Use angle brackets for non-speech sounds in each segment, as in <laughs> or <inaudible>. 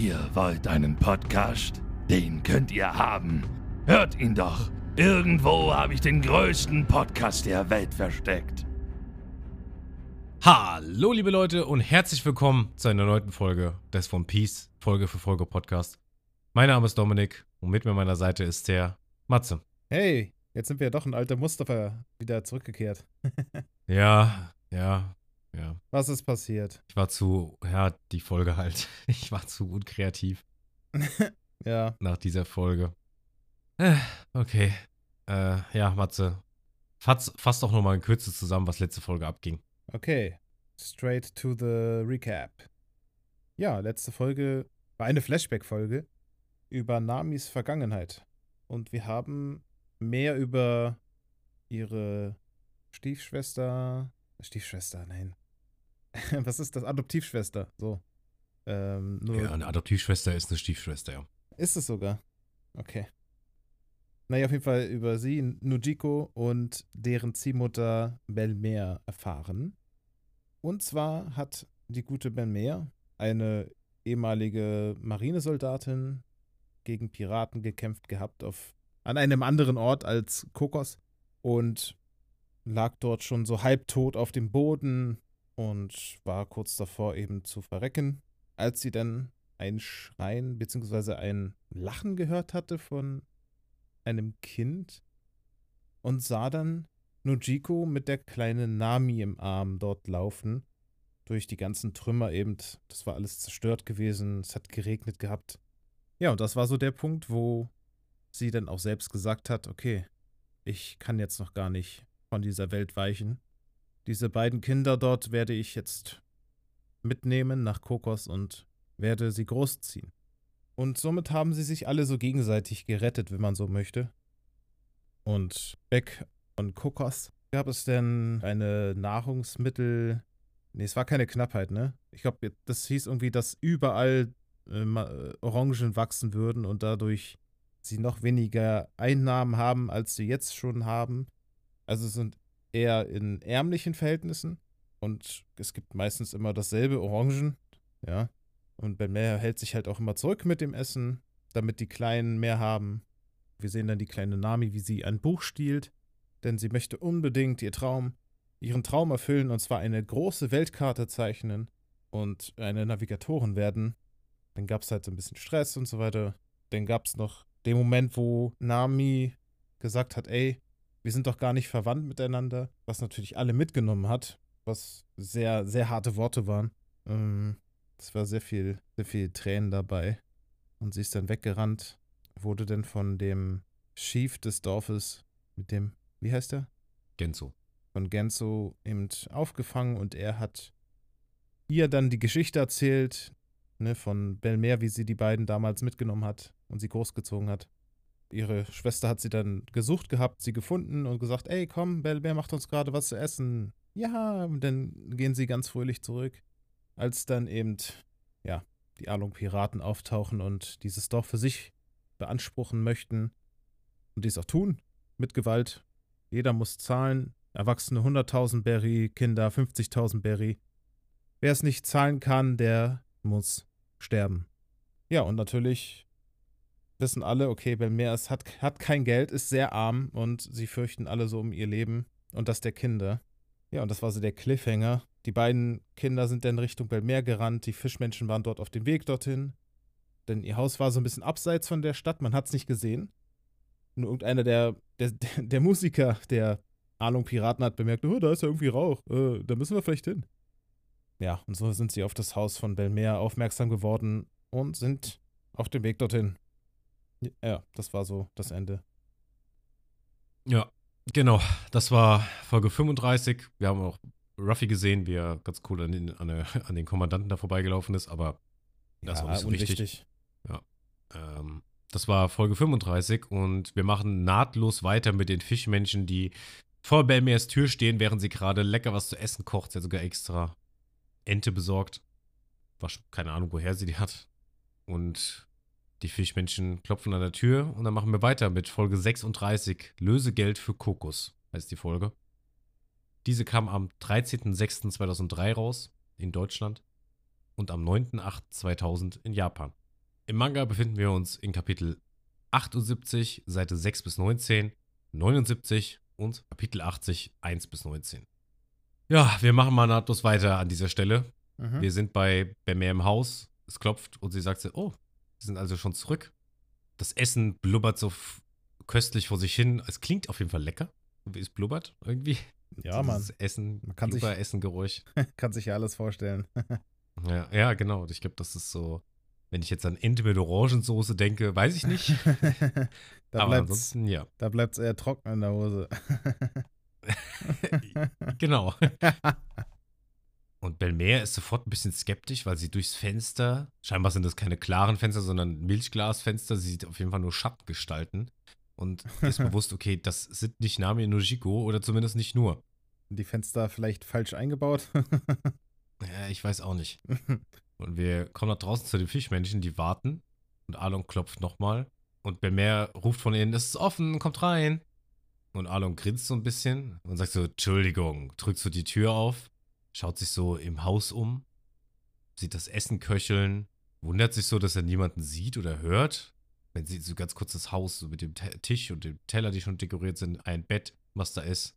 Ihr wollt einen Podcast? Den könnt ihr haben. Hört ihn doch. Irgendwo habe ich den größten Podcast der Welt versteckt. Hallo liebe Leute und herzlich willkommen zu einer neuen Folge des von Peace Folge für Folge Podcast. Mein Name ist Dominik und mit mir an meiner Seite ist der Matze. Hey, jetzt sind wir ja doch ein alter Mustafa wieder zurückgekehrt. <laughs> Ja, ja, ja. Was ist passiert? Ich war zu, ja, die Folge halt. <laughs> Ich war zu unkreativ <laughs> Ja, nach dieser Folge. Äh, Okay. Äh, ja, Matze. Fass, fass doch nochmal in Kürze zusammen, was letzte Folge abging. okay. Straight to the recap. Ja, letzte Folge war eine Flashback-Folge über Namis Vergangenheit. Und wir haben mehr über ihre Stiefschwester. Stiefschwester, nein. <laughs> Was ist das? Adoptivschwester. So. Ähm, nur Ja, eine Adoptivschwester ist eine Stiefschwester, ja. Ist es sogar? Okay. Naja, auf jeden Fall über sie, Nujiko und deren Ziehmutter Belmer erfahren. Und zwar hat die gute Belmer, eine ehemalige Marinesoldatin, gegen Piraten gekämpft gehabt auf, an einem anderen Ort als Kokos und lag dort schon so halbtot auf dem Boden und war kurz davor eben zu verrecken, als sie dann ein Schreien bzw. ein Lachen gehört hatte von einem Kind und sah dann Nujiko mit der kleinen Nami im Arm dort laufen. Durch die ganzen Trümmer eben. Das war alles zerstört gewesen. Es hat geregnet gehabt. Ja, und das war so der Punkt, wo sie dann auch selbst gesagt hat, okay, ich kann jetzt noch gar nicht von dieser Welt weichen. Diese beiden Kinder dort werde ich jetzt mitnehmen nach Kokos und werde sie großziehen. Und somit haben sie sich alle so gegenseitig gerettet, wenn man so möchte. Und weg von Kokos gab es denn eine Nahrungsmittel. Nee, es war keine Knappheit, ne? Ich glaube, das hieß irgendwie, dass überall äh, äh, Orangen wachsen würden und dadurch sie noch weniger Einnahmen haben, als sie jetzt schon haben. Also sind eher in ärmlichen Verhältnissen und es gibt meistens immer dasselbe Orangen, ja. Und Belmer hält sich halt auch immer zurück mit dem Essen, damit die Kleinen mehr haben. Wir sehen dann die kleine Nami, wie sie ein Buch stiehlt, denn sie möchte unbedingt ihr Traum, ihren Traum erfüllen und zwar eine große Weltkarte zeichnen und eine Navigatorin werden. Dann gab es halt so ein bisschen Stress und so weiter. Dann gab es noch den Moment, wo Nami gesagt hat, ey, wir sind doch gar nicht verwandt miteinander, was natürlich alle mitgenommen hat, was sehr, sehr harte Worte waren. Ähm, es war sehr viel, sehr viel Tränen dabei. Und sie ist dann weggerannt, wurde dann von dem Chief des Dorfes, mit dem, wie heißt er? Genzo. Von Genzo eben aufgefangen und er hat ihr dann die Geschichte erzählt, ne, von Belmer, wie sie die beiden damals mitgenommen hat und sie großgezogen hat. Ihre Schwester hat sie dann gesucht gehabt, sie gefunden und gesagt, ey, komm, Belmer macht uns gerade was zu essen. Ja, und dann gehen sie ganz fröhlich zurück als dann eben, ja, die Alung-Piraten auftauchen und dieses Dorf für sich beanspruchen möchten und dies auch tun, mit Gewalt. Jeder muss zahlen, Erwachsene 100.000 Berry, Kinder 50.000 Berry. Wer es nicht zahlen kann, der muss sterben. Ja, und natürlich wissen alle, okay, Belmer ist, hat, hat kein Geld, ist sehr arm und sie fürchten alle so um ihr Leben und das der Kinder. Ja, und das war so der Cliffhanger. Die beiden Kinder sind dann Richtung Belmer gerannt. Die Fischmenschen waren dort auf dem Weg dorthin. Denn ihr Haus war so ein bisschen abseits von der Stadt. Man hat es nicht gesehen. Nur irgendeiner der, der, der Musiker der Ahnung Piraten hat bemerkt, oh, da ist ja irgendwie Rauch. Äh, da müssen wir vielleicht hin. Ja, und so sind sie auf das Haus von Belmer aufmerksam geworden und sind auf dem Weg dorthin. Ja, das war so das Ende. Ja, genau. Das war Folge 35. Wir haben auch Ruffy gesehen, wie er ganz cool an den, an, den Kommandanten da vorbeigelaufen ist, aber das war nicht so wichtig. Ähm, das war Folge 35 und wir machen nahtlos weiter mit den Fischmenschen, die vor Belmers Tür stehen, während sie gerade lecker was zu essen kocht. Sie hat sogar extra Ente besorgt. War keine Ahnung, woher sie die hat. Und die Fischmenschen klopfen an der Tür und dann machen wir weiter mit Folge 36. Lösegeld für Kokos heißt die Folge. Diese kam am 13.06.2003 raus in Deutschland und am 9.08.2000 in Japan. Im Manga befinden wir uns in Kapitel 78, Seite 6 bis 19, 79 und Kapitel 80, 1 bis 19. Ja, wir machen mal nahtlos weiter an dieser Stelle. Mhm. Wir sind bei Bemer im Haus. Es klopft und sie sagt so, oh, sie sind also schon zurück. Das Essen blubbert so köstlich vor sich hin. Es klingt auf jeden Fall lecker. Wie es blubbert irgendwie. Ja, Mann. Essen, man kann sich Essengeräusch. <laughs> kann sich ja alles vorstellen. <laughs> ja, ja, genau. Ich glaube, das ist so, wenn ich jetzt an Ente mit Orangensoße denke, weiß ich nicht. <laughs> da Aber ansonsten, ja. Da bleibt es eher trocken in der Hose. genau. Und Belmer ist sofort ein bisschen skeptisch, weil sie durchs Fenster, scheinbar sind das keine klaren Fenster, sondern Milchglasfenster, sie sieht auf jeden Fall nur Schattengestalten. Und <laughs> ist bewusst, okay, das sind nicht Nami Nojiko oder zumindest nicht nur. Die Fenster vielleicht falsch eingebaut? <laughs> ja, ich weiß auch nicht. <laughs> Und wir kommen nach draußen zu den Fischmännchen, die warten. Und Alon klopft nochmal. Und Belmer ruft von ihnen, es ist offen, kommt rein. Und Alon grinst so ein bisschen und sagt so, Entschuldigung, drückt so die Tür auf, schaut sich so im Haus um, sieht das Essen köcheln, wundert sich so, dass er niemanden sieht oder hört. Man sieht so ganz kurz das Haus, so mit dem Tisch und dem Teller, die schon dekoriert sind, ein Bett, was da ist.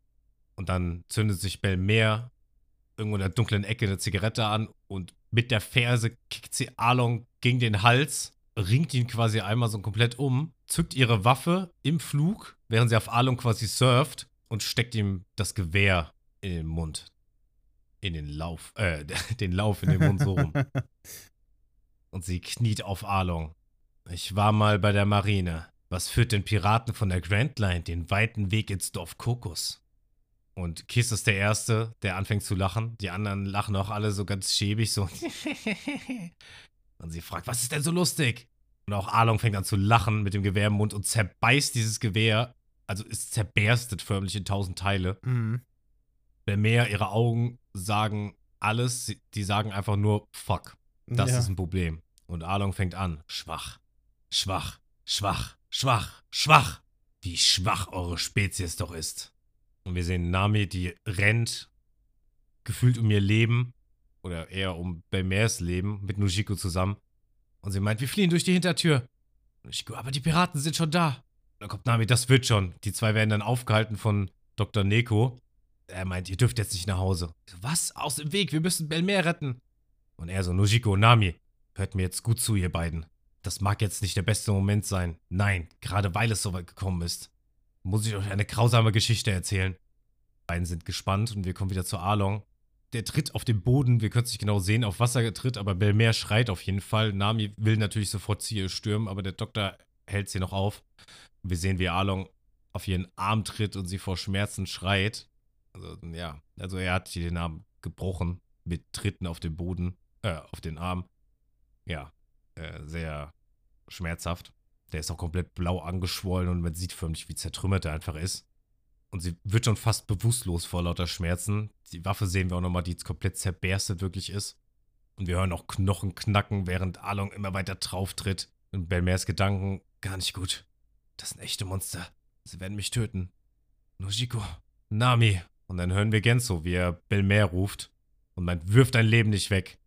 Und dann zündet sich Belmer irgendwo in der dunklen Ecke eine Zigarette an und mit der Ferse kickt sie Along gegen den Hals, ringt ihn quasi einmal so komplett um, zückt ihre Waffe im Flug, während sie auf Along quasi surft und steckt ihm das Gewehr in den Mund. In den Lauf, äh, <laughs> den Lauf in den Mund so rum. <laughs> und sie kniet auf Along. Ich war mal bei der Marine. Was führt den Piraten von der Grand Line den weiten Weg ins Dorf Kokos? Und Kiss ist der Erste, der anfängt zu lachen. Die anderen lachen auch alle so ganz schäbig, so. <laughs> und sie fragt, was ist denn so lustig? Und auch Arlong fängt an zu lachen mit dem Gewehr im Mund und zerbeißt dieses Gewehr. Also es zerberstet förmlich in tausend Teile. Mhm. Mehr ihre Augen sagen alles. Die sagen einfach nur, fuck. Das ja. ist ein Problem. Und Arlong fängt an, schwach, schwach, schwach, schwach, schwach. Wie schwach eure Spezies doch ist. Und wir sehen Nami, die rennt, gefühlt um ihr Leben, oder eher um Belmers Leben, mit Nujiko zusammen. Und sie meint, wir fliehen durch die Hintertür. Nujiko, aber die Piraten sind schon da. Und dann kommt Nami, das wird schon. Die zwei werden dann aufgehalten von Dr. Neko. Er meint, ihr dürft jetzt nicht nach Hause. Was? Aus dem Weg, wir müssen Belmer retten. Und er so, Nujiko, Nami, hört mir jetzt gut zu, ihr beiden. Das mag jetzt nicht der beste Moment sein. Nein, gerade weil es so weit gekommen ist muss ich euch eine grausame Geschichte erzählen. Beiden sind gespannt und wir kommen wieder zu Arlong. Der tritt auf den Boden, wir können es nicht genau sehen, auf was er tritt, aber Belmer schreit auf jeden Fall. Nami will natürlich sofort Ziel stürmen, aber der Doktor hält sie noch auf. Wir sehen, wie Arlong auf ihren Arm tritt und sie vor Schmerzen schreit. Also, ja, also er hat den Arm gebrochen mit Tritten auf den Boden, äh, auf den Arm. Ja, äh, sehr schmerzhaft. Der ist auch komplett blau angeschwollen und man sieht förmlich, wie zertrümmert er einfach ist. Und sie wird schon fast bewusstlos vor lauter Schmerzen. Die Waffe sehen wir auch nochmal, die jetzt komplett zerberstet wirklich ist. Und wir hören auch Knochen knacken, während Along immer weiter drauf tritt. Und Belmers Gedanken, gar nicht gut. Das sind echte Monster. Sie werden mich töten. Nojiko, Nami. Und dann hören wir Genso, wie er Belmer ruft und meint, wirf dein Leben nicht weg.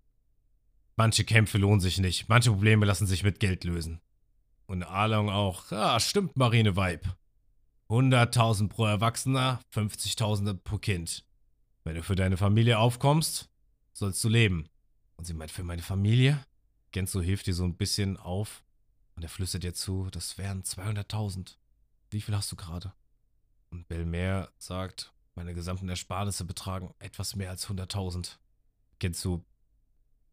Manche Kämpfe lohnen sich nicht, manche Probleme lassen sich mit Geld lösen. Und Along auch. Ja, stimmt, Marine-Vibe. 100.000 pro Erwachsener, 50.000 pro Kind. Wenn du für deine Familie aufkommst, sollst du leben. Und sie meint, für meine Familie? Genzo hilft dir so ein bisschen auf. Und er flüstert dir zu, das wären 200.000. Wie viel hast du gerade? Und Belmer sagt, meine gesamten Ersparnisse betragen etwas mehr als 100.000. Genzo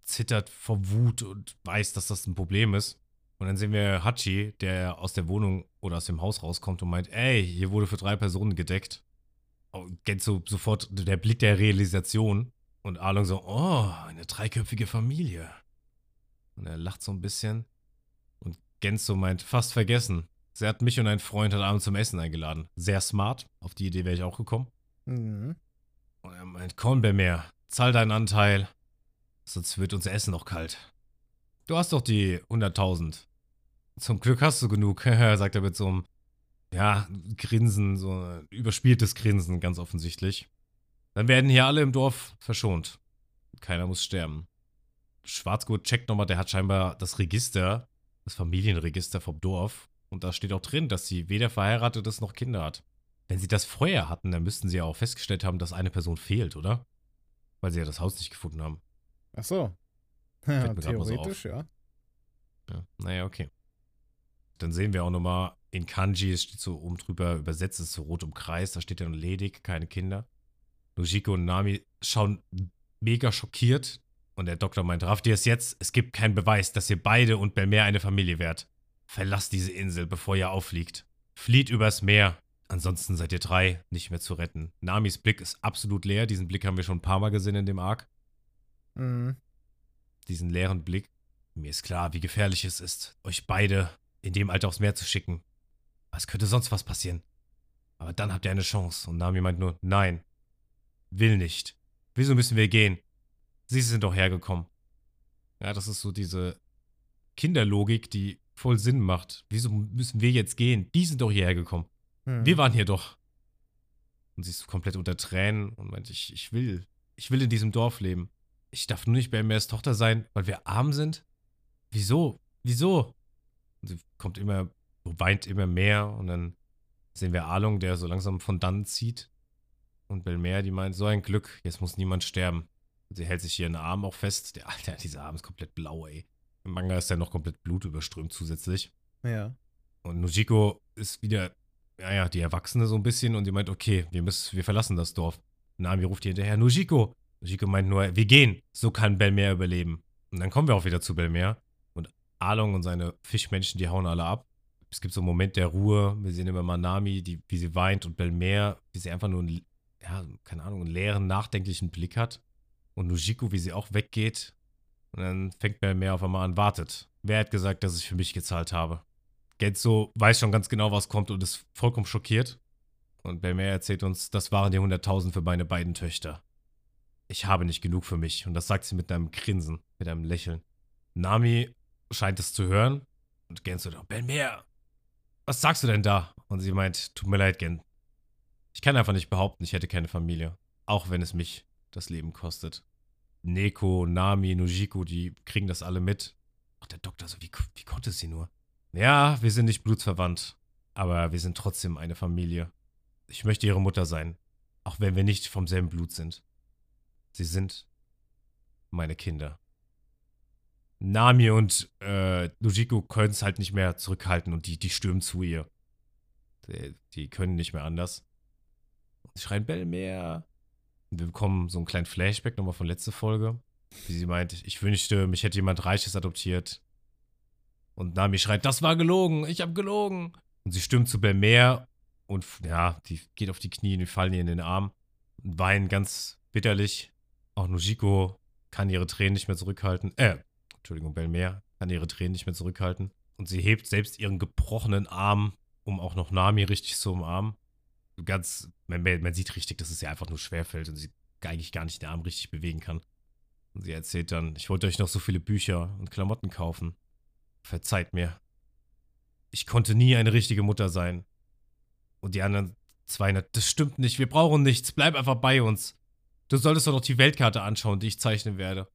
zittert vor Wut und weiß, dass das ein Problem ist. Und dann sehen wir Hachi, der aus der Wohnung oder aus dem Haus rauskommt und meint, ey, hier wurde für drei Personen gedeckt. Und Genzo sofort der Blick der Realisation. Und Arlong so, oh, eine dreiköpfige Familie. Und er lacht so ein bisschen. Und Genzo meint, fast vergessen. Sie hat mich und einen Freund heute Abend zum Essen eingeladen. Sehr smart. Auf die Idee wäre ich auch gekommen. Mhm. Und er meint, komm, Bemer, zahl deinen Anteil. Sonst wird unser Essen noch kalt. Du hast doch die 100.000. Zum Glück hast du genug, <laughs> sagt er mit so einem, ja, Grinsen, so ein überspieltes Grinsen, ganz offensichtlich. Dann werden hier alle im Dorf verschont. Keiner muss sterben. Schwarzgurt checkt nochmal, der hat scheinbar das Register das Familienregister vom Dorf. Und da steht auch drin, dass sie weder verheiratet ist noch Kinder hat. Wenn sie das vorher hatten, dann müssten sie ja auch festgestellt haben, dass eine Person fehlt, oder? Weil sie ja das Haus nicht gefunden haben. Ach so. <laughs> Ja, theoretisch, ja. ja. Naja, okay. Dann sehen wir auch nochmal in Kanji, es steht so oben drüber, übersetzt ist so rot umkreist, da steht ja nur ledig, keine Kinder. Nojiko und Nami schauen mega schockiert und der Doktor meint, rafft ihr es jetzt? Es gibt keinen Beweis, dass ihr beide und Belmer eine Familie wärt. Verlasst diese Insel, bevor ihr auffliegt. Flieht übers Meer. Ansonsten seid ihr drei nicht mehr zu retten. Namis Blick ist absolut leer. Diesen Blick haben wir schon ein paar Mal gesehen in dem Arc. Mhm. Diesen leeren Blick. Mir ist klar, wie gefährlich es ist, euch beide in dem Alter aufs Meer zu schicken. Was könnte sonst was passieren? Aber dann habt ihr eine Chance. Und Nami meint nur, nein. Will nicht. Wieso müssen wir gehen? Sie sind doch hergekommen. Ja, das ist so diese Kinderlogik, die voll Sinn macht. Wieso müssen wir jetzt gehen? Die sind doch hierher gekommen. Hm. Wir waren hier doch. Und sie ist komplett unter Tränen und meint, ich, ich will, ich will in diesem Dorf leben. Ich darf nur nicht bei Tochter sein, weil wir arm sind? Wieso? Wieso? Und sie kommt immer, weint immer mehr und dann sehen wir Alung, der so langsam von dann zieht. Und Belmer, die meint, so ein Glück, jetzt muss niemand sterben. Und sie hält sich hier in den Arm auch fest. Der Alter, <laughs> dieser Arm ist komplett blau, ey. Im Manga ist ja noch komplett blutüberströmt zusätzlich. Ja. Und Nojiko ist wieder, naja, die Erwachsene so ein bisschen und sie meint, okay, wir müssen, wir verlassen das Dorf. Nami ruft ihr hinterher, Nojiko. Nojiko meint nur, wir gehen. So kann Belmer überleben. Und dann kommen wir auch wieder zu Belmer. Und Along und seine Fischmenschen, die hauen alle ab. Es gibt so einen Moment der Ruhe. Wir sehen immer mal Nami, die, wie sie weint und Belmer, wie sie einfach nur einen, ja, keine Ahnung, einen leeren, nachdenklichen Blick hat. Und Nojiko, wie sie auch weggeht und dann fängt Belmer auf einmal an, wartet. Wer hat gesagt, dass ich für mich gezahlt habe? Genzo weiß schon ganz genau, was kommt und ist vollkommen schockiert. Und Belmer erzählt uns, das waren die 100.000 für meine beiden Töchter. Ich habe nicht genug für mich. Und das sagt sie mit einem Grinsen, mit einem Lächeln. Nami scheint es zu hören. Und Genzo sagt, Belmer, was sagst du denn da? Und sie meint, tut mir leid, Gen. Ich kann einfach nicht behaupten, ich hätte keine Familie. Auch wenn es mich das Leben kostet. Neko, Nami, Nojiko, die kriegen das alle mit. Ach, der Doktor so, wie, wie konnte sie nur? Ja, wir sind nicht blutsverwandt, aber wir sind trotzdem eine Familie. Ich möchte ihre Mutter sein, auch wenn wir nicht vom selben Blut sind. Sie sind meine Kinder. Nami und äh, Nojiko können es halt nicht mehr zurückhalten und die, die stürmen zu ihr. Die, die können nicht mehr anders. Und sie schreien Bellmeer, wir bekommen so einen kleinen Flashback nochmal von letzter Folge. Wie sie meint, ich wünschte, mich hätte jemand Reiches adoptiert. Und Nami schreit, das war gelogen, ich hab gelogen. Und sie stimmt zu Belmer und ja, die geht auf die Knie und wir fallen ihr in den Arm und weinen ganz bitterlich. Auch Nojiko kann ihre Tränen nicht mehr zurückhalten. Äh, Entschuldigung, Belmer kann ihre Tränen nicht mehr zurückhalten. Und sie hebt selbst ihren gebrochenen Arm, um auch noch Nami richtig zu umarmen ganz, man, man sieht richtig, dass es ihr einfach nur schwerfällt und sie eigentlich gar nicht den Arm richtig bewegen kann. Und sie erzählt dann, ich wollte euch noch so viele Bücher und Klamotten kaufen. Verzeiht mir. Ich konnte nie eine richtige Mutter sein. Und die anderen zwei, das stimmt nicht, wir brauchen nichts, bleib einfach bei uns. Du solltest doch noch die Weltkarte anschauen, die ich zeichnen werde.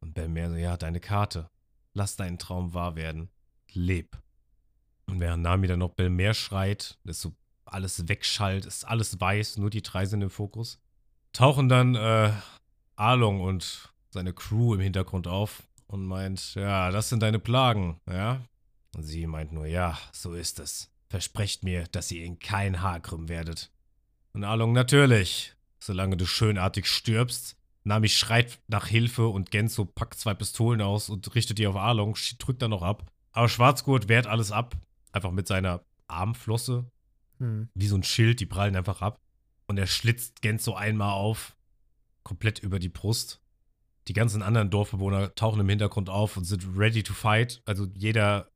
Und Belmer so, ja, deine Karte. Lass deinen Traum wahr werden. Leb. Und während Nami dann noch Belmer schreit, das so alles wegschallt, ist alles weiß, nur die drei sind im Fokus. Tauchen dann äh, Arlong und seine Crew im Hintergrund auf und meint, ja, das sind deine Plagen, ja? Und sie meint nur, ja, so ist es. Versprecht mir, dass ihr in kein Haar krümmen werdet. Und Arlong, natürlich, solange du schönartig stirbst. Nami schreit nach Hilfe und Genzo packt zwei Pistolen aus und richtet die auf Arlong, drückt dann noch ab. Aber Schwarzgurt wehrt alles ab, einfach mit seiner Armflosse, hm. Wie so ein Schild, die prallen einfach ab. Und er schlitzt Genzo einmal auf, komplett über die Brust. Die ganzen anderen Dorfbewohner tauchen im Hintergrund auf und sind ready to fight. Also jeder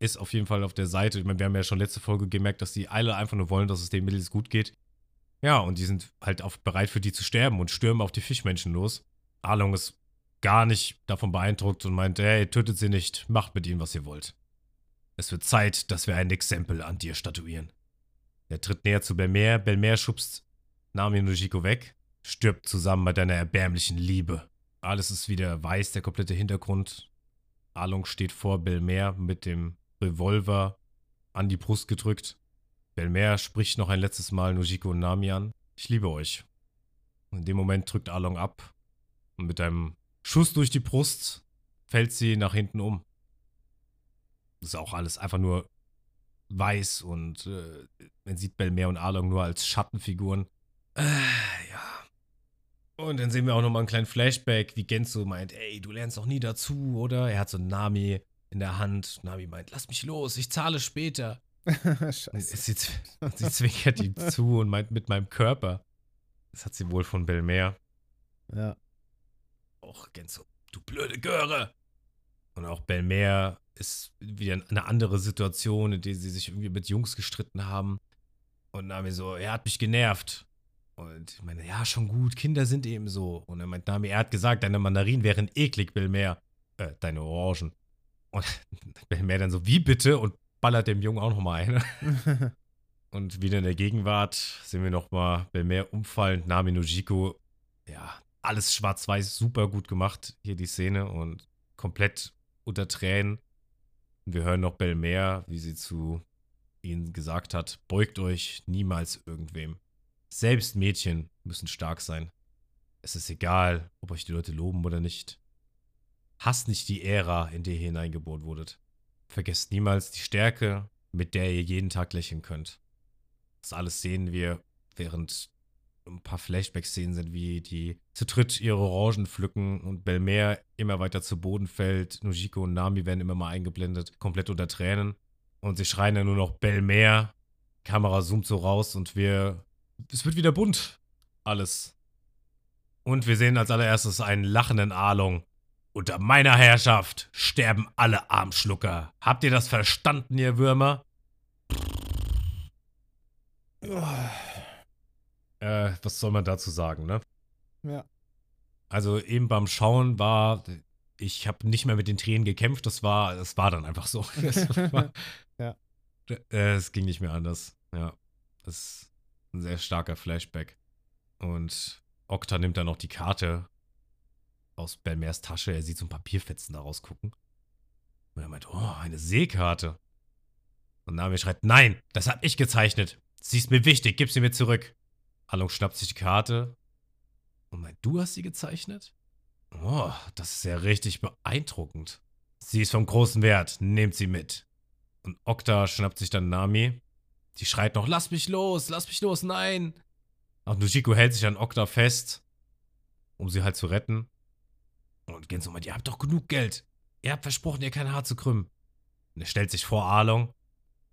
ist auf jeden Fall auf der Seite. Ich meine, wir haben ja schon letzte Folge gemerkt, dass die alle einfach nur wollen, dass es den Mädels gut geht. Ja, und die sind halt auch bereit für die zu sterben und stürmen auf die Fischmenschen los. Arlong ist gar nicht davon beeindruckt und meint, hey, tötet sie nicht, macht mit ihnen, was ihr wollt. Es wird Zeit, dass wir ein Exempel an dir statuieren. Er tritt näher zu Belmer. Belmer schubst Nami Nojiko weg. Stirbt zusammen bei deiner erbärmlichen Liebe. Alles ist wieder weiß, der komplette Hintergrund. Along steht vor Belmer mit dem Revolver an die Brust gedrückt. Belmer spricht noch ein letztes Mal Nojiko und Nami an. Ich liebe euch. In dem Moment drückt Along ab und mit einem Schuss durch die Brust fällt sie nach hinten um. Das ist auch alles einfach nur weiß und äh, man sieht Belmer und Along nur als Schattenfiguren. Äh. Und dann sehen wir auch nochmal einen kleinen Flashback, wie Genzo meint, ey, du lernst doch nie dazu, oder? Er hat so Nami in der Hand. Nami meint, lass mich los, ich zahle später. <laughs> Scheiße. Sie, <laughs> sie zwinkert ihm zu und meint mit meinem Körper. Das hat sie wohl von Belmer. Ja. Och, Genzo, du blöde Göre. Und auch Belmer ist wieder eine andere Situation, in der sie sich irgendwie mit Jungs gestritten haben. Und Nami so, er hat mich genervt. Und ich meine, ja, schon gut, Kinder sind eben so. Und er meint, Nami, er hat gesagt, deine Mandarinen wären eklig, Belmer. Äh, deine Orangen. Und <laughs> Belmer dann so, wie bitte? Und ballert dem Jungen auch nochmal eine. <laughs> und wieder in der Gegenwart sehen wir nochmal Belmer umfallend, Nami Nojiko. Ja, alles schwarz-weiß, super gut gemacht, hier die Szene. Und komplett unter Tränen. Und wir hören noch Belmer, wie sie zu ihnen gesagt hat, beugt euch niemals irgendwem. Selbst Mädchen müssen stark sein. Es ist egal, ob euch die Leute loben oder nicht. Hasst nicht die Ära, in der ihr hineingeboren wurdet. Vergesst niemals die Stärke, mit der ihr jeden Tag lächeln könnt. Das alles sehen wir, während ein paar Flashback-Szenen sind, wie die zu dritt ihre Orangen pflücken und Belmer immer weiter zu Boden fällt. Nujiko und Nami werden immer mal eingeblendet, komplett unter Tränen. Und sie schreien dann nur noch Belmer. Kamera zoomt so raus und wir. Es wird wieder bunt. Alles. Und wir sehen als allererstes einen lachenden Along. Unter meiner Herrschaft sterben alle Armschlucker. Habt ihr das verstanden, ihr Würmer? Äh, was soll man dazu sagen, ne? Ja. Also eben beim Schauen war, ich habe nicht mehr mit den Tränen gekämpft, das war, das war dann einfach so. <laughs> War, <laughs> ja. Äh, es ging nicht mehr anders. Ja. Das ein sehr starker Flashback. Und Okta nimmt dann noch die Karte aus Belmers Tasche. Er sieht so ein Papierfetzen da rausgucken. Und er meint, oh, eine Seekarte. Und Nami schreit, nein, das hab ich gezeichnet. Sie ist mir wichtig, gib sie mir zurück. Along schnappt sich die Karte. Und meint, du hast sie gezeichnet? Oh, das ist ja richtig beeindruckend. Sie ist vom großen Wert, nehmt sie mit. Und Okta schnappt sich dann Nami. Die schreit noch, lass mich los, lass mich los, nein. Auch Nujiko hält sich an Okta fest, um sie halt zu retten. Und Genzo meint, ihr habt doch genug Geld. Ihr habt versprochen, ihr kein Haar zu krümmen. Und er stellt sich vor Along.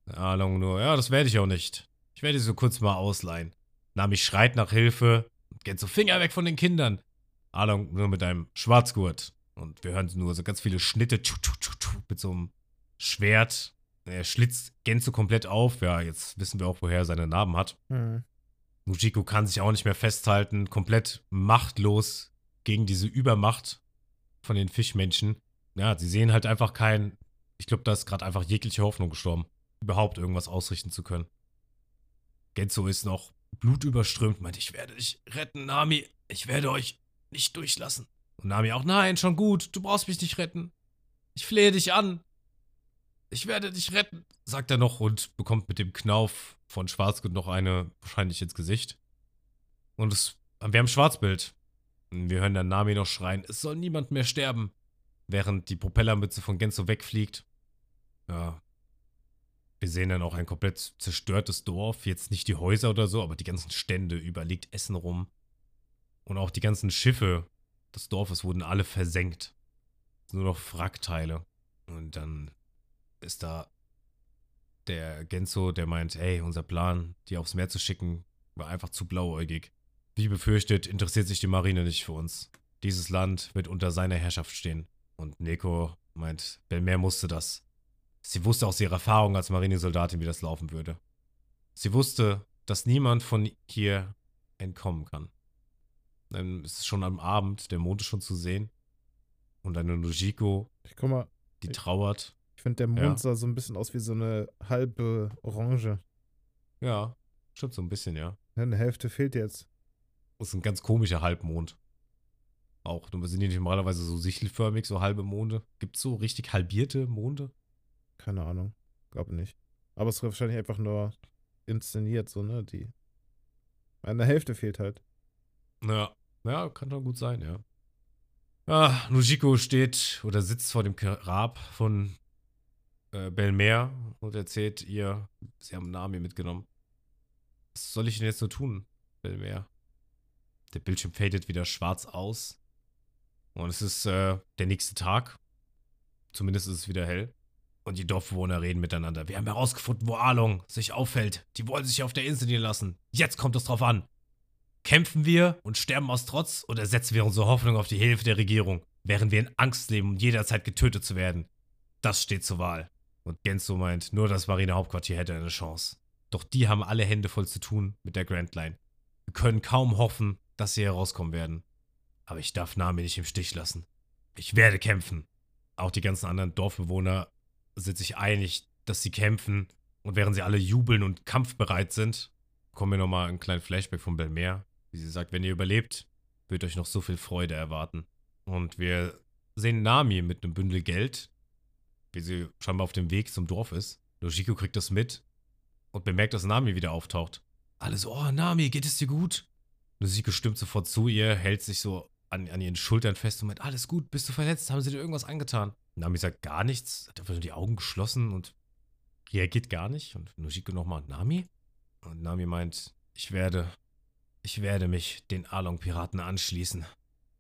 Along nur, ja, das werde ich auch nicht. Ich werde sie so kurz mal ausleihen. Nami schreit nach Hilfe. Genzo, Finger weg von den Kindern. Along nur mit einem Schwarzgurt. Und wir hören nur so ganz viele Schnitte tschu, tschu, tschu, mit so einem Schwert. Er schlitzt Genzo komplett auf. Ja, jetzt wissen wir auch, woher er seine Narben hat. Mhm. Nujiko kann sich auch nicht mehr festhalten. Komplett machtlos gegen diese Übermacht von den Fischmenschen. Ja, sie sehen halt einfach keinen. Ich glaube, da ist gerade einfach jegliche Hoffnung gestorben, überhaupt irgendwas ausrichten zu können. Genzo ist noch blutüberströmt, meint, ich werde dich retten, Nami. Ich werde euch nicht durchlassen. Und Nami auch, nein, schon gut, du brauchst mich nicht retten. Ich flehe dich an. Ich werde dich retten, sagt er noch und bekommt mit dem Knauf von Schwarzgut noch eine wahrscheinlich ins Gesicht. Und es, wir haben Schwarzbild. Wir hören dann Nami noch schreien, es soll niemand mehr sterben, während die Propellermütze von Genzo wegfliegt. Ja. Wir sehen dann auch ein komplett zerstörtes Dorf. Jetzt nicht die Häuser oder so, aber die ganzen Stände, überliegt Essen rum. Und auch die ganzen Schiffe des Dorfes wurden alle versenkt. Nur noch Wrackteile. Und dann ist da der Genzo, der meint, ey, unser Plan, die aufs Meer zu schicken, war einfach zu blauäugig. Wie befürchtet, interessiert sich die Marine nicht für uns. Dieses Land wird unter seiner Herrschaft stehen. Und Neko meint, Belmer musste das. Sie wusste aus ihrer Erfahrung als Marinesoldatin, wie das laufen würde. Sie wusste, dass niemand von hier entkommen kann. Dann ist es schon am Abend, der Mond ist schon zu sehen. Und eine Nojiko, die trauert. Ich finde, der Mond ja. sah so ein bisschen aus wie so eine halbe Orange. Ja, stimmt so ein bisschen, ja. eine Hälfte fehlt jetzt. Das ist ein ganz komischer Halbmond. Auch, sind die nicht normalerweise so sichelförmig, so halbe Monde? Gibt es so richtig halbierte Monde? Keine Ahnung. Glaube nicht. Aber es ist wahrscheinlich einfach nur inszeniert, so, ne? Die. Eine Hälfte fehlt halt. Ja, ja, kann doch gut sein, ja. Ah, Nujiko steht oder sitzt vor dem Grab von äh, Belmer und erzählt ihr, sie haben Nami mitgenommen. Was soll ich denn jetzt nur tun, Belmer? Der Bildschirm fadet wieder schwarz aus. Und es ist äh, der nächste Tag. Zumindest ist es wieder hell. Und die Dorfbewohner reden miteinander. Wir haben herausgefunden, wo Arlong sich auffällt. Die wollen sich auf der Insel niederlassen. Jetzt kommt es drauf an. Kämpfen wir und sterben aus Trotz oder setzen wir unsere Hoffnung auf die Hilfe der Regierung, während wir in Angst leben, um jederzeit getötet zu werden? Das steht zur Wahl. Und Genzo meint, nur das Marinehauptquartier hätte eine Chance. Doch die haben alle Hände voll zu tun mit der Grand Line. Wir können kaum hoffen, dass sie herauskommen werden. Aber ich darf Nami nicht im Stich lassen. Ich werde kämpfen. Auch die ganzen anderen Dorfbewohner sind sich einig, dass sie kämpfen. Und während sie alle jubeln und kampfbereit sind, kommen wir nochmal einen kleinen Flashback von Belmer. Wie sie sagt, wenn ihr überlebt, wird euch noch so viel Freude erwarten. Und wir sehen Nami mit einem Bündel Geld, wie sie scheinbar auf dem Weg zum Dorf ist. Nojiko kriegt das mit und bemerkt, dass Nami wieder auftaucht. Alles, oh, Nami, geht es dir gut? Nojiko stimmt sofort zu ihr, hält sich so an, an ihren Schultern fest und meint, alles gut, bist du verletzt? Haben sie dir irgendwas angetan? Nami sagt gar nichts, hat einfach nur die Augen geschlossen und reagiert gar nicht. Und Nojiko nochmal, Nami? Und Nami meint, ich werde, ich werde mich den Along-Piraten anschließen.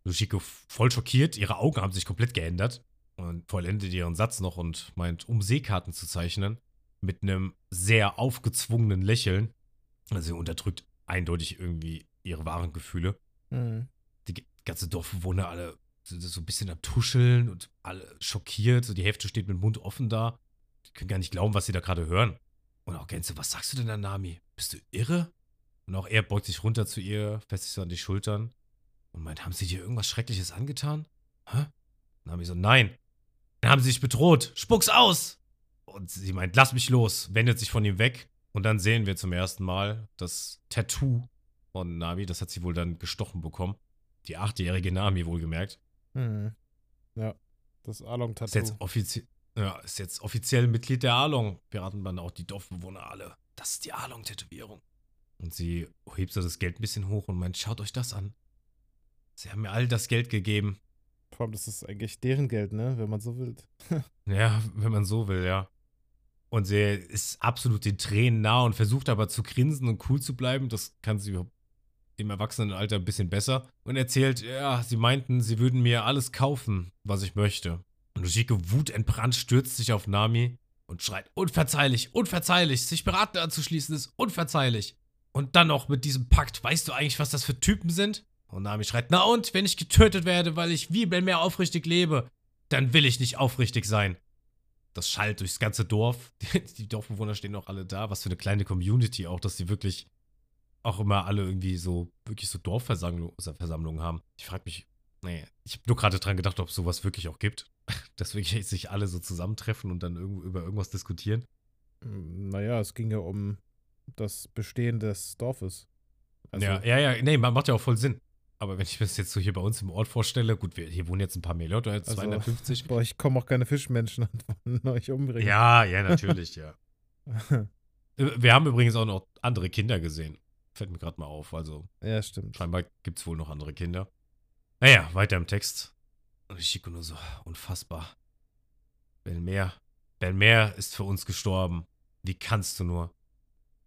Nojiko voll schockiert, ihre Augen haben sich komplett geändert und vollendet ihren Satz noch und meint, um Seekarten zu zeichnen, mit einem sehr aufgezwungenen Lächeln. Also sie unterdrückt eindeutig irgendwie ihre wahren Gefühle. Mhm. Die ganze Dorfbewohner alle so ein bisschen am Tuscheln und alle schockiert. So die Hälfte steht mit dem Mund offen da. Die können gar nicht glauben, was sie da gerade hören. Und auch Gänse, was sagst du denn da, Nami? Bist du irre? Und auch er beugt sich runter zu ihr, fässt sich so an die Schultern und meint, haben sie dir irgendwas Schreckliches angetan? Hä? Nami so, nein. Dann haben sie dich bedroht. Spuck's aus! Und sie meint, lass mich los, wendet sich von ihm weg. Und dann sehen wir zum ersten Mal das Tattoo von Nami. Das hat sie wohl dann gestochen bekommen. Die achtjährige Nami, wohlgemerkt. Mhm. Ja, das Along-Tattoo. Ist jetzt offiziell. Ja, ist jetzt offiziell Mitglied der Along. Piratenbande, auch die Dorfbewohner alle. Das ist die Along-Tätowierung. Und sie hebt so das Geld ein bisschen hoch und meint, schaut euch das an. Sie haben mir all das Geld gegeben. Vor allem, das ist eigentlich deren Geld, ne? Wenn man so will. <laughs> ja, wenn man so will, ja. Und sie ist absolut den Tränen nah und versucht aber zu grinsen und cool zu bleiben. Das kann sie im Erwachsenenalter ein bisschen besser. Und erzählt, ja, sie meinten, sie würden mir alles kaufen, was ich möchte. Und Ujiko wutentbrannt stürzt sich auf Nami und schreit, unverzeihlich, unverzeihlich, sich beraten anzuschließen ist unverzeihlich. Und dann noch mit diesem Pakt, weißt du eigentlich, was das für Typen sind? Und Nami schreit, na und, wenn ich getötet werde, weil ich wie mehr aufrichtig lebe, dann will ich nicht aufrichtig sein. Das schallt durchs ganze Dorf. <laughs> Die Dorfbewohner stehen auch alle da. Was für eine kleine Community auch, dass sie wirklich auch immer alle irgendwie so, wirklich so Dorfversammlungen haben. Ich frage mich, nee, ich habe nur gerade dran gedacht, ob es sowas wirklich auch gibt. <laughs> Dass wirklich sich alle so zusammentreffen und dann über irgendwas diskutieren. Hm, naja, es ging ja um das Bestehen des Dorfes. Also ja, ja, ja, nee, macht ja auch voll Sinn. Aber wenn ich mir das jetzt so hier bei uns im Ort vorstelle, gut, wir, hier wohnen jetzt ein paar mehr Leute als also, 250. <laughs> Boah, ich komme auch keine Fischmenschen an <laughs> euch umbringen. Ja, ja, natürlich, ja. <laughs> wir haben übrigens auch noch andere Kinder gesehen. Fällt mir gerade mal auf. Also, ja, stimmt. Scheinbar gibt es wohl noch andere Kinder. Naja, weiter im Text. Und ich schicke nur so, unfassbar. Belmer, Belmer ist für uns gestorben. Wie kannst du nur?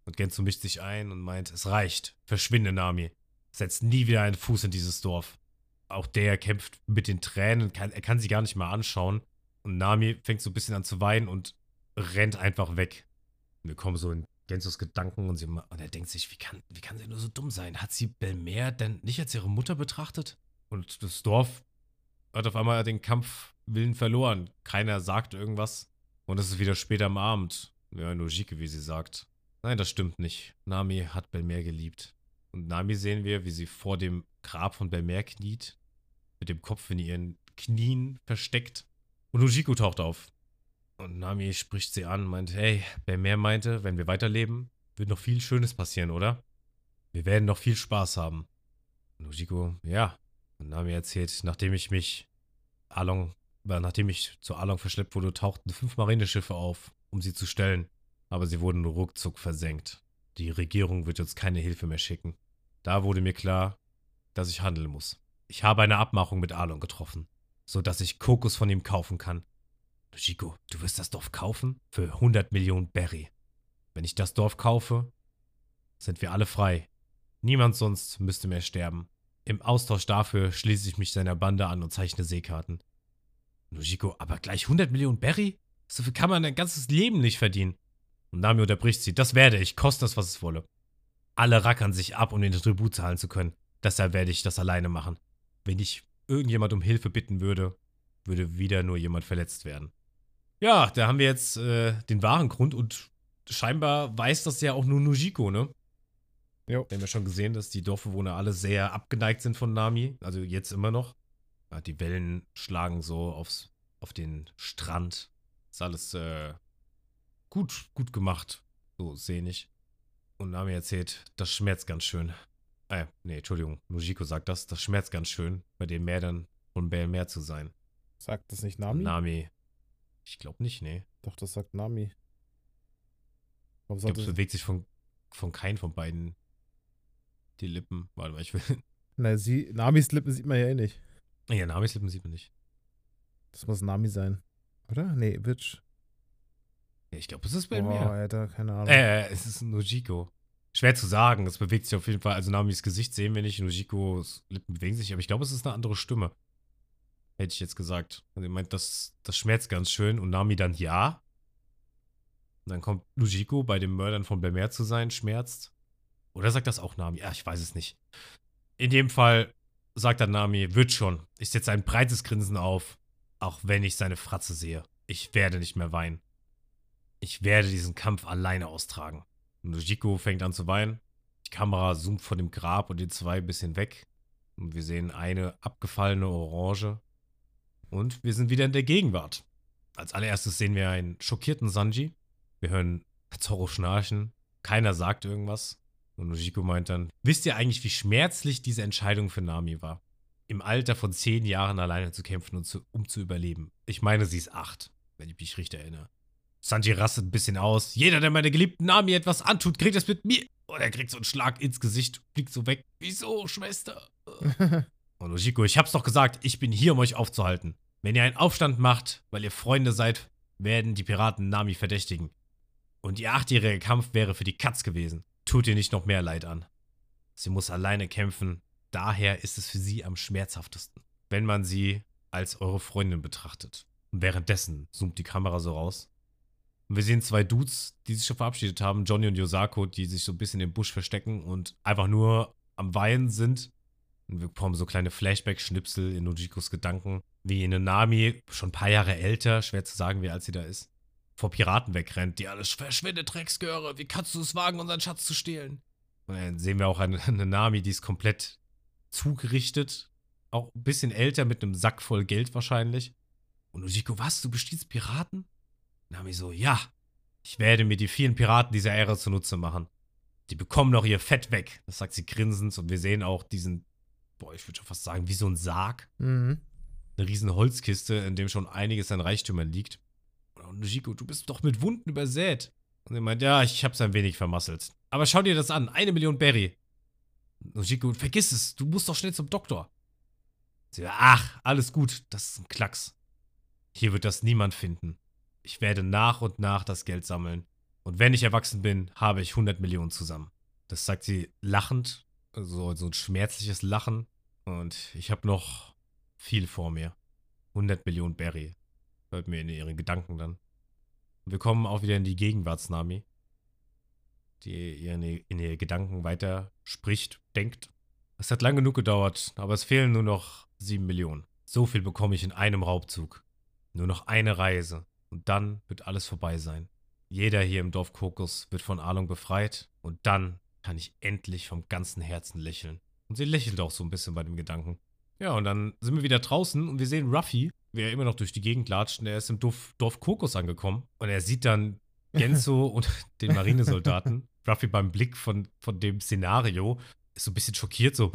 Und Genzo mischt sich ein und meint, es reicht. Verschwinde, Nami setzt nie wieder einen Fuß in dieses Dorf. Auch der kämpft mit den Tränen, kann, er kann sie gar nicht mehr anschauen. Und Nami fängt so ein bisschen an zu weinen und rennt einfach weg. Wir kommen so in Genzos Gedanken und, sie, und er denkt sich, wie kann, wie kann sie nur so dumm sein? Hat sie Belmer denn nicht als ihre Mutter betrachtet? Und das Dorf hat auf einmal den Kampfwillen verloren. Keiner sagt irgendwas. Und es ist wieder später am Abend. Ja, Jike, wie sie sagt. Nein, das stimmt nicht. Nami hat Belmer geliebt. Und Nami sehen wir, wie sie vor dem Grab von Belmer kniet, mit dem Kopf in ihren Knien versteckt. Und Ujiko taucht auf. Und Nami spricht sie an, meint, hey, Belmer meinte, wenn wir weiterleben, wird noch viel Schönes passieren, oder? Wir werden noch viel Spaß haben. Und Ujiko, ja, Und Nami erzählt, nachdem ich mich Along, äh, nachdem ich zu Along verschleppt wurde, tauchten fünf Marineschiffe auf, um sie zu stellen. Aber sie wurden ruckzuck versenkt. Die Regierung wird uns keine Hilfe mehr schicken. Da wurde mir klar, dass ich handeln muss. Ich habe eine Abmachung mit Alon getroffen, so dass ich Kokos von ihm kaufen kann. Chico, du wirst das Dorf kaufen? Für 100 Millionen Berry. Wenn ich das Dorf kaufe, sind wir alle frei. Niemand sonst müsste mehr sterben. Im Austausch dafür schließe ich mich seiner Bande an und zeichne Seekarten. Nujiko, aber gleich 100 Millionen Berry? So viel kann man ein ganzes Leben nicht verdienen. Und Nami unterbricht sie. Das werde ich, koste es, was es wolle. Alle rackern sich ab, um den Tribut zahlen zu können. Deshalb werde ich das alleine machen. Wenn ich irgendjemand um Hilfe bitten würde, würde wieder nur jemand verletzt werden. Ja, da haben wir jetzt äh, den wahren Grund und scheinbar weiß das ja auch nur Nujiko, ne? Ja. Wir haben ja schon gesehen, dass die Dorfbewohner alle sehr abgeneigt sind von Nami. Also jetzt immer noch. Ja, die Wellen schlagen so aufs, auf den Strand. Ist alles äh, gut, gut gemacht. So sehnig. Und Nami erzählt, das schmerzt ganz schön. Äh, nee, Entschuldigung, Nujiko sagt das. Das schmerzt ganz schön, bei den Mädern von Bell Meer zu sein. Sagt das nicht Nami? Nami. Ich glaube nicht, nee. Doch, das sagt Nami. Warum ich glaube, es bewegt sich von, von keinem von beiden die Lippen. Warte mal, ich will. <laughs> Na, sie, Namis Lippen sieht man ja eh nicht. Ja, Namis Lippen sieht man nicht. Das muss Nami sein. Oder? Nee, Witch. Ich glaube, es ist bei oh, mir. Alter, keine Ahnung. Äh, es ist Nojiko. Schwer zu sagen. Es bewegt sich auf jeden Fall. Also Namis Gesicht sehen wir nicht. Nojikos Lippen bewegen sich. Aber ich glaube, es ist eine andere Stimme. Hätte ich jetzt gesagt. Und er meint, das, das schmerzt ganz schön. Und Nami dann ja. Und dann kommt Nujiko bei den Mördern von Belmer zu sein, schmerzt. Oder sagt das auch Nami? Ja, ich weiß es nicht. In dem Fall sagt dann Nami, wird schon. Ich setze ein breites Grinsen auf, auch wenn ich seine Fratze sehe. Ich werde nicht mehr weinen. Ich werde diesen Kampf alleine austragen. Nujiko fängt an zu weinen. Die Kamera zoomt von dem Grab und den zwei ein bisschen weg. Und wir sehen eine abgefallene Orange. Und wir sind wieder in der Gegenwart. Als allererstes sehen wir einen schockierten Sanji. Wir hören Zorro schnarchen. Keiner sagt irgendwas. Und Nojiko meint dann, wisst ihr eigentlich, wie schmerzlich diese Entscheidung für Nami war? Im Alter von zehn Jahren alleine zu kämpfen, und zu, um zu überleben. Ich meine, sie ist acht, wenn ich mich richtig erinnere. Sanji rastet ein bisschen aus. Jeder, der meiner geliebten Nami etwas antut, kriegt es mit mir. Und er kriegt so einen Schlag ins Gesicht, fliegt so weg. Wieso, Schwester? <laughs> und Nojiko, ich hab's doch gesagt, ich bin hier, um euch aufzuhalten. Wenn ihr einen Aufstand macht, weil ihr Freunde seid, werden die Piraten Nami verdächtigen. Und ihr achtjähriger Kampf wäre für die Katz gewesen tut ihr nicht noch mehr Leid an. Sie muss alleine kämpfen, daher ist es für sie am schmerzhaftesten, wenn man sie als eure Freundin betrachtet. Und währenddessen zoomt die Kamera so raus. Und wir sehen zwei Dudes, die sich schon verabschiedet haben, Johnny und Yosako, die sich so ein bisschen im Busch verstecken und einfach nur am Weinen sind. Und wir bekommen so kleine Flashback-Schnipsel in Nojikos Gedanken, wie eine Nami, schon ein paar Jahre älter, schwer zu sagen, wie alt sie da ist, vor Piraten wegrennt, die alles verschwindet, Drecksgöre, wie kannst du es wagen, unseren Schatz zu stehlen? Und dann sehen wir auch eine, <laughs> eine Nami, die ist komplett zugerichtet, auch ein bisschen älter, mit einem Sack voll Geld wahrscheinlich. Und Ujiko, was, du bestiehlst Piraten? Nami so, ja, ich werde mir die vielen Piraten dieser Ära zunutze machen. Die bekommen noch ihr Fett weg. Das sagt sie grinsend und wir sehen auch diesen, boah, ich würde schon fast sagen, wie so ein Sarg. Mhm. Eine riesen Holzkiste, in dem schon einiges an Reichtümern liegt. Und Nujiko, du bist doch mit Wunden übersät. Und er meint, ja, ich hab's ein wenig vermasselt. Aber schau dir das an, eine Million Berry. Nujiko, vergiss es, du musst doch schnell zum Doktor. Sie, ach, alles gut, das ist ein Klacks. Hier wird das niemand finden. Ich werde nach und nach das Geld sammeln. Und wenn ich erwachsen bin, habe ich 100 Millionen zusammen. Das sagt sie lachend, so, so ein schmerzliches Lachen. Und ich habe noch viel vor mir. 100 Millionen Berry. Hört mir in ihren Gedanken dann. Wir kommen auch wieder in die Gegenwartsnami, die in ihre Gedanken weiter spricht, denkt. Es hat lang genug gedauert, aber es fehlen nur noch sieben Millionen. So viel bekomme ich in einem Raubzug. Nur noch eine Reise und dann wird alles vorbei sein. Jeder hier im Dorf Kokos wird von Ahnung befreit und dann kann ich endlich vom ganzen Herzen lächeln. Und sie lächelt auch so ein bisschen bei dem Gedanken. Ja, und dann sind wir wieder draußen und wir sehen Ruffy, wie er immer noch durch die Gegend latscht und er ist im Dorf, Dorf Kokos angekommen. Und er sieht dann Genzo <laughs> und den Marinesoldaten. Ruffy beim Blick von, von dem Szenario ist so ein bisschen schockiert, so.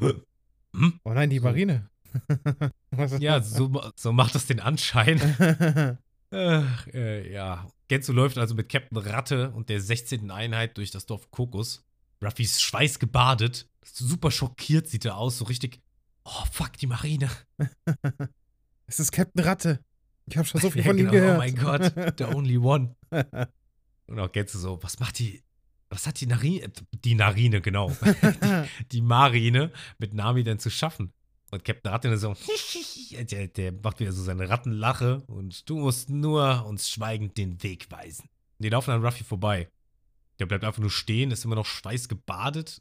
Hm? Oh nein, die Marine. <laughs> ja, so, so macht das den Anschein. <laughs> Ach, äh, ja. Genzo läuft also mit Captain Ratte und der 16. Einheit durch das Dorf Kokos. Ruffys Schweiß gebadet. Super schockiert sieht er aus, so richtig. Oh, fuck, die Marine. <laughs> es ist Captain Ratte. Ich habe schon so <laughs> viel ja, von genau, ihm gehört. Oh mein Gott, the only one. <laughs> Und auch Genzo so, was macht die, was hat die Narine, die Narine, genau, die, die Marine mit Nami denn zu schaffen? Und Captain Ratte so, <laughs> der, der macht wieder so seine Rattenlache und du musst nur uns schweigend den Weg weisen. Und die laufen an Ruffy vorbei. Der bleibt einfach nur stehen, ist immer noch schweißgebadet,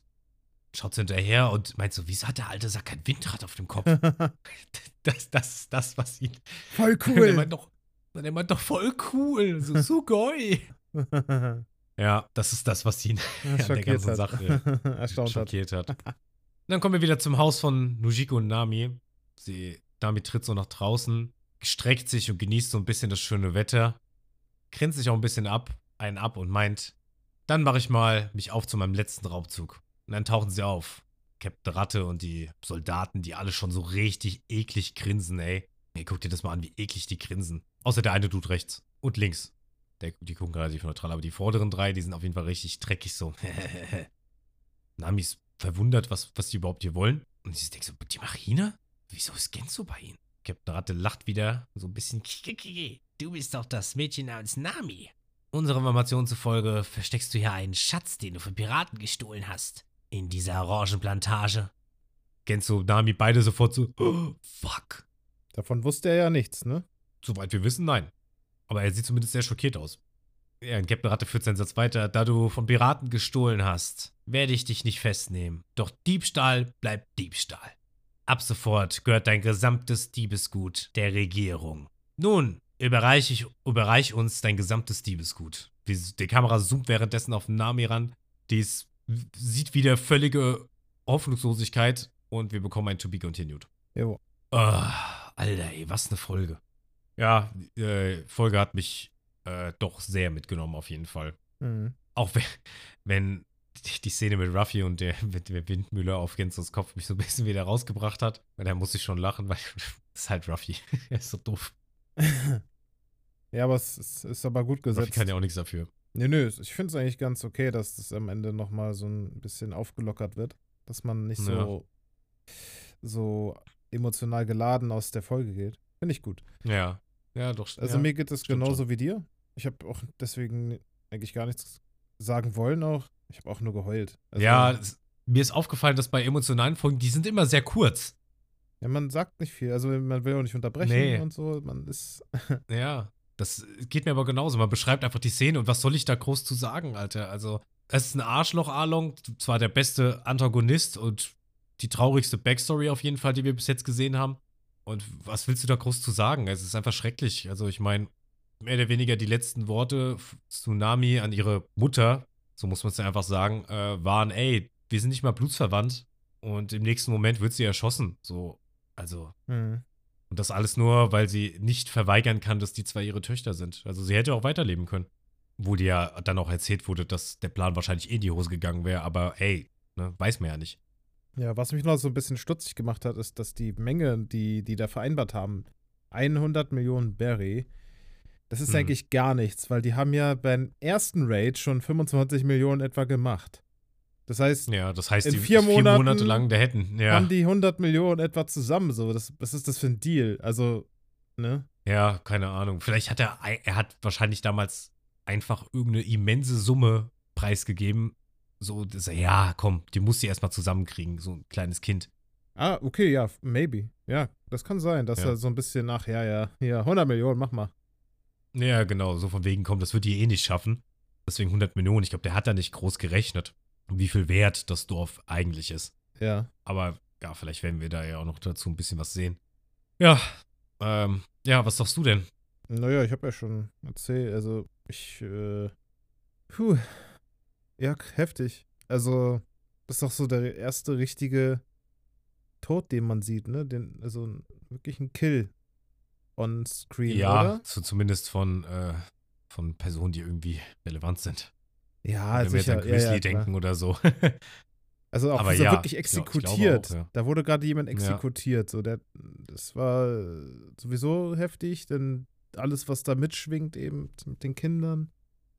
schaut so hinterher und meint so, wieso hat der alte Sack kein Windrad auf dem Kopf? <laughs> das, das ist das, was ihn. <laughs> Voll cool. Der meint doch, der meint doch voll cool. So, geil. ja, das ist das, was ihn an der ganzen hat. Sache schockiert hat. Dann kommen wir wieder zum Haus von Nujiko und Nami. Sie, Nami tritt so nach draußen, streckt sich und genießt so ein bisschen das schöne Wetter, grinst sich auch ein bisschen ab, einen ab und meint, dann mache ich mal mich auf zu meinem letzten Raubzug. Und dann tauchen sie auf. Captain Ratte und die Soldaten, die alle schon so richtig eklig grinsen, ey. Ey, guck dir das mal an, wie eklig die grinsen. Außer der eine Dude rechts und links. Der, die gucken relativ neutral, aber die vorderen drei, die sind auf jeden Fall richtig dreckig so. <laughs> Nami ist verwundert, was, was die überhaupt hier wollen. Und sie denkt so, die Marine? Wieso ist Genzo bei ihnen? Captain Ratte lacht wieder, so ein bisschen. Du bist doch das Mädchen namens Nami. Unserer Information zufolge versteckst du hier einen Schatz, den du von Piraten gestohlen hast. In dieser Orangenplantage. Genzo, Nami, beide sofort so, oh, fuck. Davon wusste er ja nichts, ne? Soweit wir wissen, nein. Aber er sieht zumindest sehr schockiert aus. Ja, und Captain Ratte führt seinen Satz weiter. Da du von Piraten gestohlen hast, werde ich dich nicht festnehmen. Doch Diebstahl bleibt Diebstahl. Ab sofort gehört dein gesamtes Diebesgut der Regierung. Nun, überreich, ich, überreich uns dein gesamtes Diebesgut. Die, die Kamera zoomt währenddessen auf Nami ran. Die ist, sieht wieder völlige Hoffnungslosigkeit und wir bekommen ein To Be Continued. Jo. Oh, Alter, ey, was eine Folge. Ja, äh, Folge hat mich äh, doch sehr mitgenommen, auf jeden Fall. Mhm. Auch <laughs> wenn, wenn die Szene mit Ruffy und der, mit der Windmühle auf Genzos Kopf mich so ein bisschen wieder rausgebracht hat. Weil da muss ich schon lachen, weil <laughs> das ist halt Ruffy. <laughs> er ist so doof. ja, aber es ist, ist, aber gut gesetzt. Ruffy kann ja auch nichts dafür. Nö, nö, ich finde es eigentlich ganz okay, dass das am Ende nochmal so ein bisschen aufgelockert wird. Dass man nicht so, ja. so emotional geladen aus der Folge geht. Finde ich gut. Ja. Ja, doch. Also ja, mir geht es genauso schon. wie dir. Ich habe auch deswegen eigentlich gar nichts sagen wollen auch. Ich habe auch nur geheult. Also, ja, mir ist aufgefallen, dass bei emotionalen Folgen, die sind immer sehr kurz. Ja, man sagt nicht viel. Also man will auch nicht unterbrechen nee. und so. Man ist. <laughs> ja, das geht mir aber genauso. Man beschreibt einfach die Szene und was soll ich da groß zu sagen, Alter? Also, es ist ein Arschloch-Arlong, zwar der beste Antagonist und die traurigste Backstory auf jeden Fall, die wir bis jetzt gesehen haben. Und was willst du da groß zu sagen? Es ist einfach schrecklich. Also, ich meine, mehr oder weniger die letzten Worte Tsunami an ihre Mutter, so muss man es ja einfach sagen, äh, waren, ey, wir sind nicht mal blutsverwandt und im nächsten Moment wird sie erschossen. So, also. Mhm. Und das alles nur, weil sie nicht verweigern kann, dass die zwei ihre Töchter sind. Also sie hätte auch weiterleben können. Wo dir ja dann auch erzählt wurde, dass der Plan wahrscheinlich eh in die Hose gegangen wäre, aber ey, ne, weiß man ja nicht. Ja, was mich noch so ein bisschen stutzig gemacht hat, ist, dass die Menge, die die da vereinbart haben, 100 Millionen Berry, das ist hm. eigentlich gar nichts, weil die haben ja beim ersten Raid schon 25 Millionen etwa gemacht. Das heißt, ja, das heißt, in die vier, vier Monaten Monate lang der hätten, ja. haben die 100 Millionen etwa zusammen. So, das, was ist das für ein Deal? Also, ne? Ja, keine Ahnung. Vielleicht hat er, er hat wahrscheinlich damals einfach irgendeine immense Summe preisgegeben. So, dass er, ja, komm, die muss sie erstmal zusammenkriegen, so ein kleines Kind. Ah, okay, ja, maybe. Ja, das kann sein, dass ja. er so ein bisschen nach, ja, ja, ja, 100 Millionen, mach mal. Ja, genau, so von wegen kommt, das wird die eh nicht schaffen. Deswegen 100 Millionen. Ich glaube, der hat da nicht groß gerechnet, wie viel wert das Dorf eigentlich ist. Ja. Aber ja, vielleicht werden wir da ja auch noch dazu ein bisschen was sehen. Ja, ähm, ja, was sagst du denn? Naja, ich habe ja schon erzählt, also ich, äh, puh, ja, heftig. Also, das ist doch so der erste richtige Tod, den man sieht, ne? Den, also wirklich ein Kill on screen, ja, oder? Ja, zumindest von, äh, von Personen, die irgendwie relevant sind. Ja, Wenn wir jetzt an Grizzly ja, ja, denken oder so. <laughs> Also auch so ja, wirklich exekutiert. auch, ja. Da wurde gerade jemand Ja. exekutiert. So, der, das war sowieso heftig, denn alles, was da mitschwingt, eben mit den Kindern.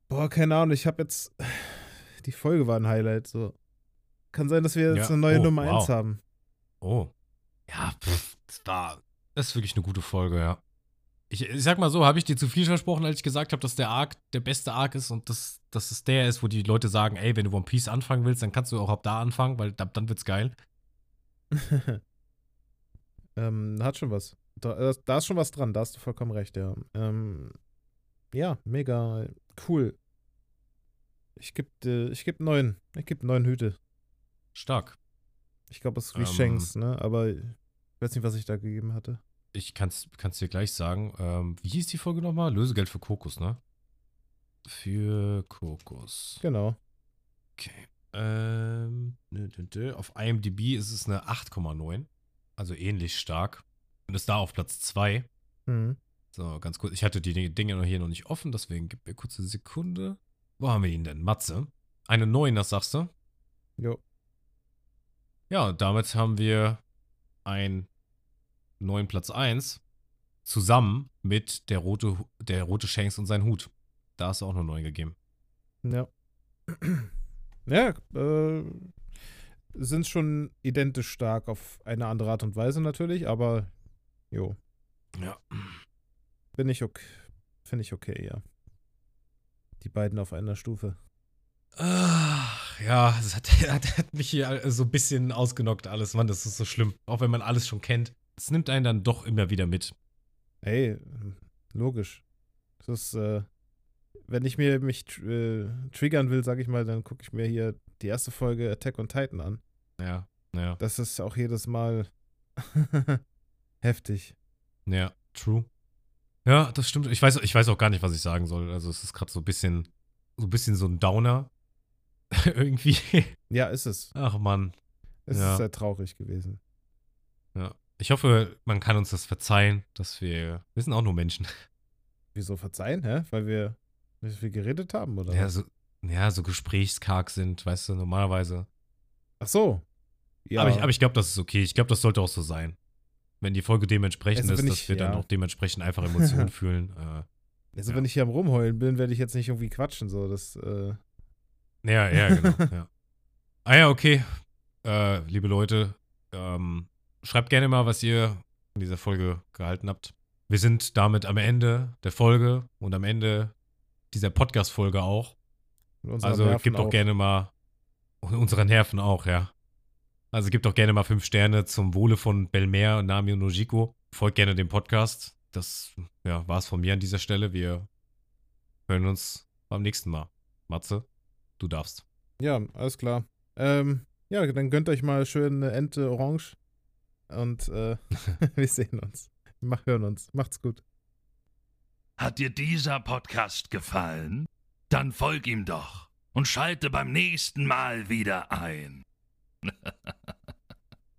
Boah, keine Ahnung, ich habe jetzt. <sighs> Die Folge war ein Highlight. So. Kann sein, dass wir jetzt Ja. eine neue Oh, Nummer wow. 1 haben. Oh. Ja, pff, das war. Das ist wirklich eine gute Folge, ja. Ich, ich sag mal so, habe ich dir zu viel versprochen, als ich gesagt habe, dass der Arc der beste Arc ist und dass, dass es der ist, wo die Leute sagen, ey, wenn du One Piece anfangen willst, dann kannst du auch ab da anfangen, weil ab dann wird's geil. <laughs> ähm, hat schon was. Da, äh, da ist schon was dran, da hast du vollkommen recht, ja. Ähm, ja, mega cool. Ich geb, äh, ich geb neun. Ich geb neun Hüte. Stark. Ich glaube, es ist wie Ähm. Shanks, ne? Aber ich weiß nicht, was ich da gegeben hatte. Ich kann's, kann's dir gleich sagen. Ähm, wie hieß die Folge nochmal? Lösegeld für Kokos, ne? Für Kokos. Genau. Okay. Ähm, auf IMDb ist es eine 8,9. Also ähnlich stark. Und ist da auf Platz 2. Mhm. So, ganz kurz. Ich hatte die Dinge noch hier noch nicht offen, deswegen gib mir kurz eine Sekunde. Wo haben wir ihn denn? Matze. Eine 9, das sagst du? Jo. Ja, und damit haben wir einen neuen Platz 1 zusammen mit der rote, der rote Shanks und sein Hut. Da hast du auch eine 9 gegeben. Ja. Ja, äh, sind schon identisch stark auf eine andere Art und Weise natürlich, aber jo, Ja. bin ich okay. Finde ich okay, ja. Die beiden auf einer Stufe. Ach, ja, das hat, <laughs> hat, hat mich hier so ein bisschen ausgenockt alles. Mann, das ist so schlimm. Auch wenn man alles schon kennt. Es nimmt einen dann doch immer wieder mit. Ey, logisch. Das ist, äh, wenn ich mir mich äh, triggern will, sag ich mal, dann gucke ich mir hier die erste Folge Attack on Titan an. Ja, ja, Das ist auch jedes Mal <laughs> heftig. ja, true. Ja, das stimmt. Ich weiß, ich weiß auch gar nicht, was ich sagen soll. Also es ist gerade so ein bisschen, so ein bisschen so ein Downer. <laughs> Irgendwie. Ja, ist es. Ach Mann. Es Ja. ist sehr traurig gewesen. Ja. Ich hoffe, man kann uns das verzeihen, dass wir, wir sind auch nur Menschen. <laughs> Wieso verzeihen, hä? Weil wir nicht viel geredet haben, oder? Ja, so, ja, so gesprächskarg sind, weißt du, normalerweise. Ach so. Ja. Aber ich, aber ich glaube, das ist okay. Ich glaube, das sollte auch so sein. Wenn die Folge dementsprechend Also ist, wenn dass ich- wir dann ja. auch dementsprechend einfach Emotionen <laughs> fühlen. Äh, also ja. wenn ich hier am Rumheulen bin, werde ich jetzt nicht irgendwie quatschen, so. Das, äh, ja, ja, genau. <laughs> ja. Ah ja, okay. Äh, liebe Leute, ähm, schreibt gerne mal, was ihr von dieser Folge gehalten habt. Wir sind damit am Ende der Folge und am Ende dieser Podcast-Folge auch. Also Nerven gebt doch auch. gerne mal und unsere Nerven auch, ja. Also gebt doch gerne mal fünf Sterne zum Wohle von Belmer und Nami und Nojiko. Folgt gerne dem Podcast. Das ja, war es von mir an dieser Stelle. Wir hören uns beim nächsten Mal. Matze, du darfst. Ja, alles klar. Ähm, ja, dann gönnt euch mal schön eine Ente Orange. Und äh, <laughs> <laughs> wir sehen uns. Mach, hören uns. Macht's gut. Hat dir dieser Podcast gefallen? Dann folg ihm doch und schalte beim nächsten Mal wieder ein. <laughs>